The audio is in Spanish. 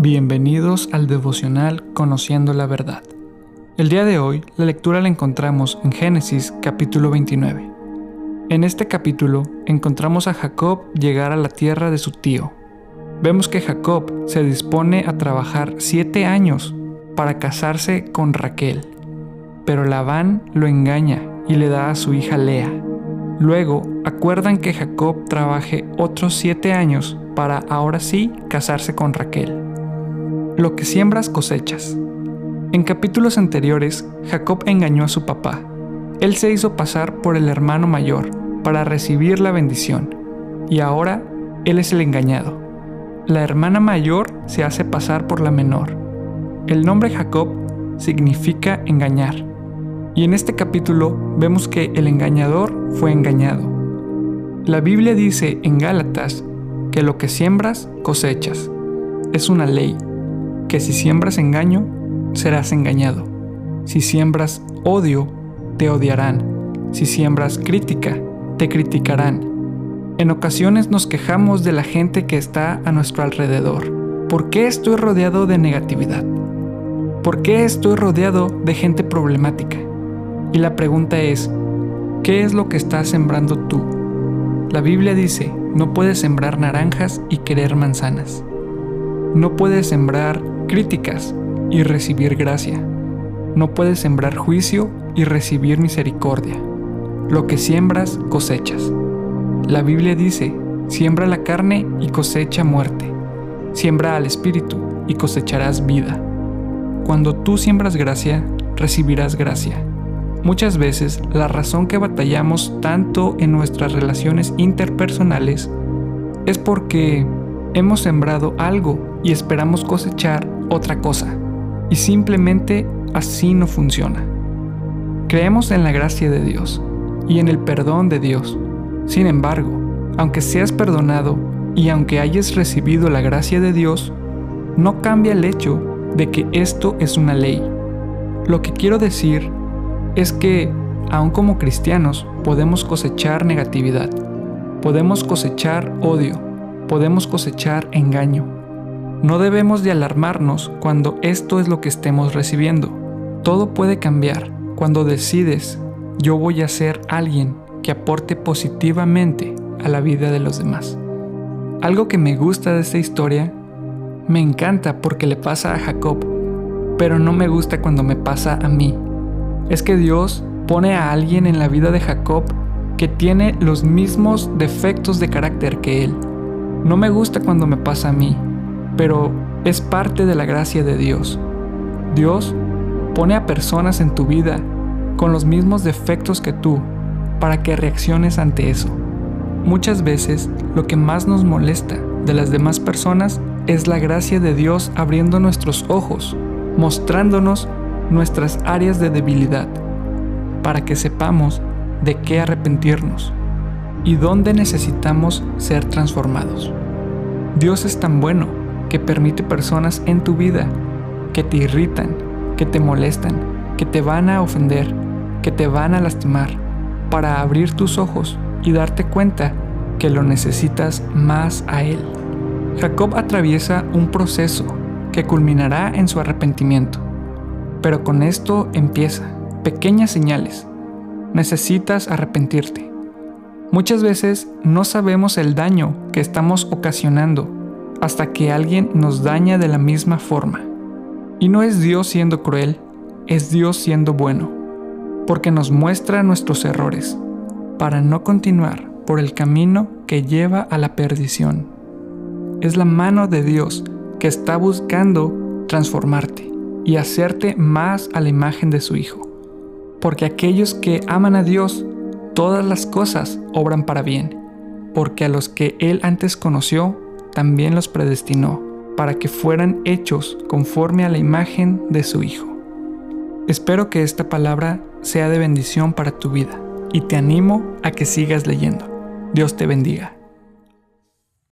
Bienvenidos al devocional Conociendo la Verdad. El día de hoy la lectura la encontramos en Génesis capítulo 29. En este capítulo encontramos a Jacob llegar a la tierra de su tío. Vemos que Jacob se dispone a trabajar siete años para casarse con Raquel, pero Labán lo engaña y le da a su hija Lea. Luego acuerdan que Jacob trabaje otros siete años para ahora sí casarse con Raquel. Lo que siembras cosechas. En capítulos anteriores, Jacob engañó a su papá. Él se hizo pasar por el hermano mayor para recibir la bendición, y ahora él es el engañado. La hermana mayor se hace pasar por la menor. El nombre Jacob significa engañar, y en este capítulo vemos que el engañador fue engañado. La Biblia dice en Gálatas que lo que siembras cosechas. Es una ley que si siembras engaño, serás engañado. Si siembras odio, te odiarán. Si siembras crítica, te criticarán. En ocasiones nos quejamos de la gente que está a nuestro alrededor. ¿Por qué estoy rodeado de negatividad? ¿Por qué estoy rodeado de gente problemática? Y la pregunta es, ¿qué es lo que estás sembrando tú? La Biblia dice, no puedes sembrar naranjas y querer manzanas. No puedes sembrar críticas y recibir gracia. No puedes sembrar juicio y recibir misericordia. Lo que siembras, cosechas. La Biblia dice, siembra la carne y cosecha muerte. Siembra al Espíritu y cosecharás vida. Cuando tú siembras gracia, recibirás gracia. Muchas veces la razón que batallamos tanto en nuestras relaciones interpersonales es porque hemos sembrado algo y esperamos cosechar otra cosa. Y simplemente así no funciona. Creemos en la gracia de Dios y en el perdón de Dios. Sin embargo, aunque seas perdonado y aunque hayas recibido la gracia de Dios, no cambia el hecho de que esto es una ley. Lo que quiero decir es que, aun como cristianos, podemos cosechar negatividad, podemos cosechar odio, podemos cosechar engaño, no debemos de alarmarnos cuando esto es lo que estemos recibiendo. Todo puede cambiar cuando decides yo voy a ser alguien que aporte positivamente a la vida de los demás. Algo que me gusta de esta historia, me encanta porque le pasa a Jacob, pero no me gusta cuando me pasa a mí. Es que Dios pone a alguien en la vida de Jacob que tiene los mismos defectos de carácter que él. No me gusta cuando me pasa a mí, pero es parte de la gracia de Dios. Dios pone a personas en tu vida con los mismos defectos que tú para que reacciones ante eso. Muchas veces lo que más nos molesta de las demás personas es la gracia de Dios abriendo nuestros ojos, mostrándonos nuestras áreas de debilidad, para que sepamos de qué arrepentirnos y dónde necesitamos ser transformados. Dios es tan bueno que permite personas en tu vida que te irritan, que te molestan, que te van a ofender, que te van a lastimar, para abrir tus ojos y darte cuenta que lo necesitas más a Él. Jacob atraviesa un proceso que culminará en su arrepentimiento, pero con esto empieza, pequeñas señales. Necesitas arrepentirte. Muchas veces no sabemos el daño que estamos ocasionando hasta que alguien nos daña de la misma forma. Y no es Dios siendo cruel, es Dios siendo bueno, porque nos muestra nuestros errores, para no continuar por el camino que lleva a la perdición. Es la mano de Dios que está buscando transformarte y hacerte más a la imagen de su Hijo. Porque aquellos que aman a Dios, todas las cosas obran para bien, porque a los que Él antes conoció, también los predestinó para que fueran hechos conforme a la imagen de su Hijo. Espero que esta palabra sea de bendición para tu vida y te animo a que sigas leyendo. Dios te bendiga.